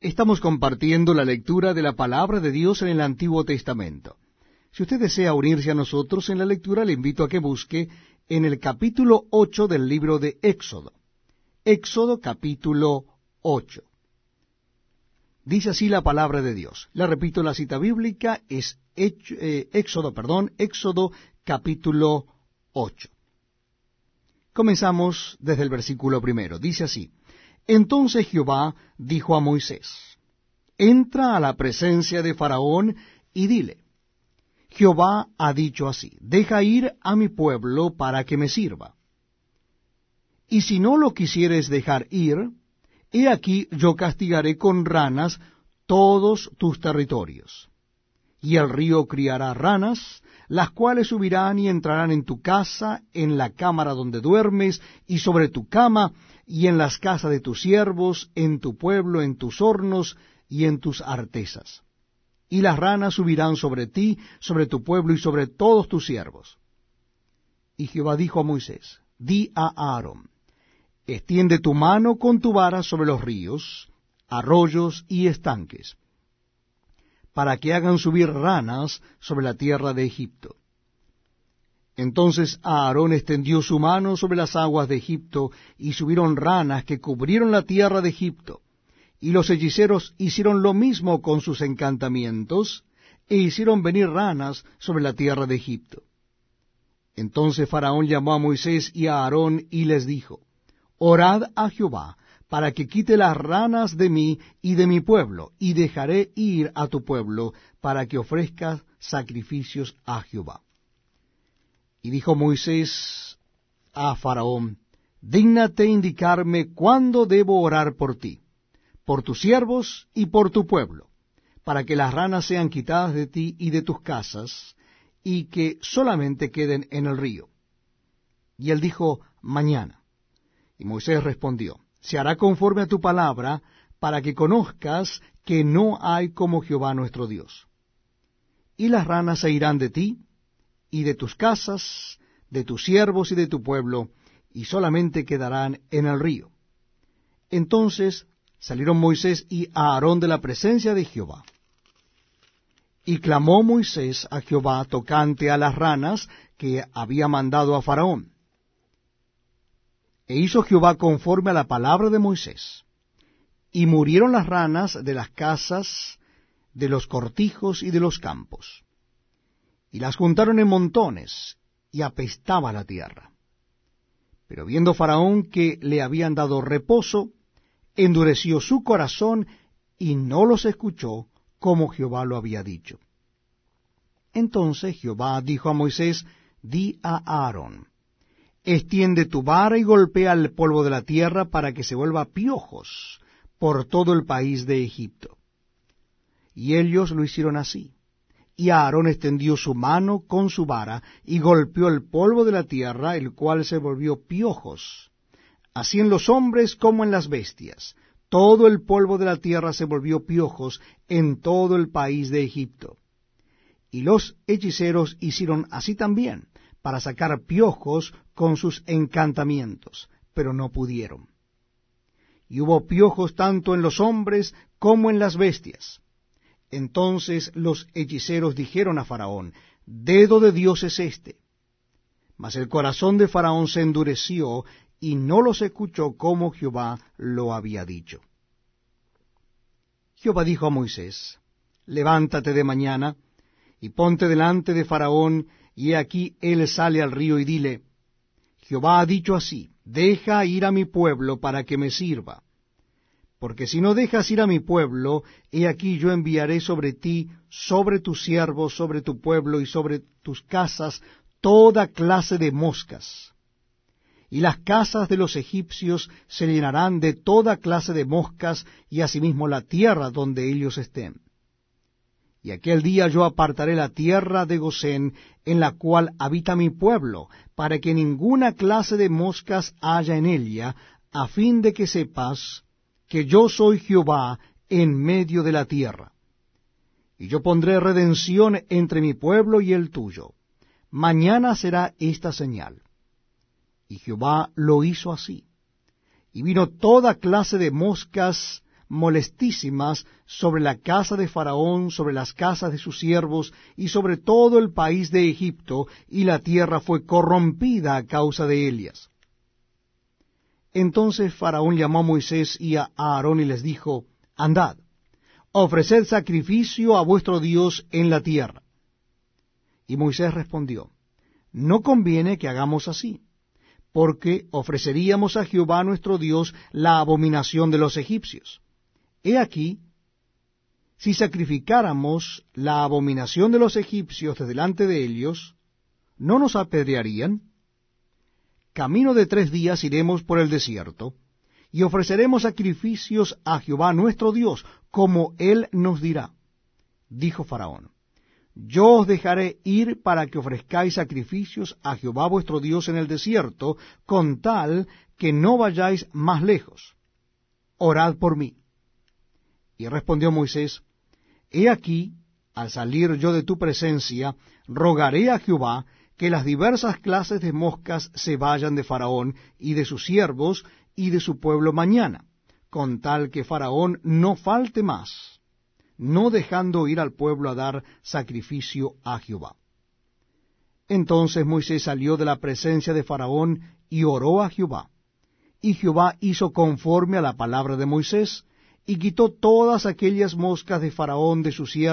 Estamos compartiendo la lectura de la palabra de Dios en el Antiguo Testamento. Si usted desea unirse a nosotros en la lectura, le invito a que busque en el capítulo 8 del libro de Éxodo. Éxodo capítulo 8. Dice así la palabra de Dios. Le repito, la cita bíblica es eh, Éxodo, perdón, Éxodo capítulo 8. Comenzamos desde el versículo primero. Dice así. Entonces Jehová dijo a Moisés, Entra a la presencia de Faraón y dile, Jehová ha dicho así, deja ir a mi pueblo para que me sirva. Y si no lo quisieres dejar ir, he aquí yo castigaré con ranas todos tus territorios. Y el río criará ranas, las cuales subirán y entrarán en tu casa, en la cámara donde duermes, y sobre tu cama, y en las casas de tus siervos, en tu pueblo, en tus hornos y en tus artesas. Y las ranas subirán sobre ti, sobre tu pueblo y sobre todos tus siervos. Y Jehová dijo a Moisés, di a Aarón, extiende tu mano con tu vara sobre los ríos, arroyos y estanques, para que hagan subir ranas sobre la tierra de Egipto entonces Aarón extendió su mano sobre las aguas de Egipto, y subieron ranas que cubrieron la tierra de Egipto. Y los hechiceros hicieron lo mismo con sus encantamientos, e hicieron venir ranas sobre la tierra de Egipto. Entonces Faraón llamó a Moisés y a Aarón y les dijo, Orad a Jehová, para que quite las ranas de mí y de mi pueblo, y dejaré ir a tu pueblo, para que ofrezcas sacrificios a Jehová. Y dijo Moisés a Faraón, Dígnate indicarme cuándo debo orar por ti, por tus siervos y por tu pueblo, para que las ranas sean quitadas de ti y de tus casas, y que solamente queden en el río. Y él dijo, Mañana. Y Moisés respondió, Se hará conforme a tu palabra, para que conozcas que no hay como Jehová nuestro Dios. Y las ranas se irán de ti, y de tus casas, de tus siervos y de tu pueblo, y solamente quedarán en el río. Entonces salieron Moisés y Aarón de la presencia de Jehová. Y clamó Moisés a Jehová tocante a las ranas que había mandado a Faraón. E hizo Jehová conforme a la palabra de Moisés. Y murieron las ranas de las casas, de los cortijos y de los campos y las juntaron en montones, y apestaba la tierra. Pero viendo Faraón que le habían dado reposo, endureció su corazón y no los escuchó como Jehová lo había dicho. Entonces Jehová dijo a Moisés, di a Aarón, extiende tu vara y golpea el polvo de la tierra para que se vuelva piojos por todo el país de Egipto. Y ellos lo hicieron así. Y Aarón extendió su mano con su vara y golpeó el polvo de la tierra, el cual se volvió piojos, así en los hombres como en las bestias. Todo el polvo de la tierra se volvió piojos en todo el país de Egipto. Y los hechiceros hicieron así también, para sacar piojos con sus encantamientos, pero no pudieron. Y hubo piojos tanto en los hombres como en las bestias entonces los hechiceros dijeron a Faraón, Dedo de Dios es este. Mas el corazón de Faraón se endureció y no los escuchó como Jehová lo había dicho. Jehová dijo a Moisés, Levántate de mañana y ponte delante de Faraón, y aquí él sale al río y dile, Jehová ha dicho así, deja ir a mi pueblo para que me sirva porque si no dejas ir a mi pueblo, he aquí yo enviaré sobre ti, sobre tus siervos, sobre tu pueblo y sobre tus casas, toda clase de moscas. Y las casas de los egipcios se llenarán de toda clase de moscas, y asimismo la tierra donde ellos estén. Y aquel día yo apartaré la tierra de Gosén, en la cual habita mi pueblo, para que ninguna clase de moscas haya en ella, a fin de que sepas que yo soy Jehová en medio de la tierra. Y yo pondré redención entre mi pueblo y el tuyo. Mañana será esta señal. Y Jehová lo hizo así. Y vino toda clase de moscas molestísimas sobre la casa de Faraón, sobre las casas de sus siervos, y sobre todo el país de Egipto, y la tierra fue corrompida a causa de ellas. Entonces Faraón llamó a Moisés y a Aarón y les dijo, Andad, ofreced sacrificio a vuestro Dios en la tierra. Y Moisés respondió, No conviene que hagamos así porque ofreceríamos a Jehová nuestro Dios la abominación de los egipcios. He aquí, si sacrificáramos la abominación de los egipcios de delante de ellos, ¿no nos apedrearían? Camino de tres días iremos por el desierto, y ofreceremos sacrificios a Jehová nuestro Dios, como él nos dirá. Dijo Faraón, yo os dejaré ir para que ofrezcáis sacrificios a Jehová vuestro Dios en el desierto, con tal que no vayáis más lejos. Orad por mí. Y respondió Moisés, He aquí, al salir yo de tu presencia, rogaré a Jehová que las diversas clases de moscas se vayan de Faraón y de sus siervos y de su pueblo mañana, con tal que Faraón no falte más no dejando ir al pueblo a dar sacrificio a Jehová. Entonces Moisés salió de la presencia de Faraón y oró a Jehová. Y Jehová hizo conforme a la palabra de Moisés, y quitó todas aquellas moscas de Faraón de su siervo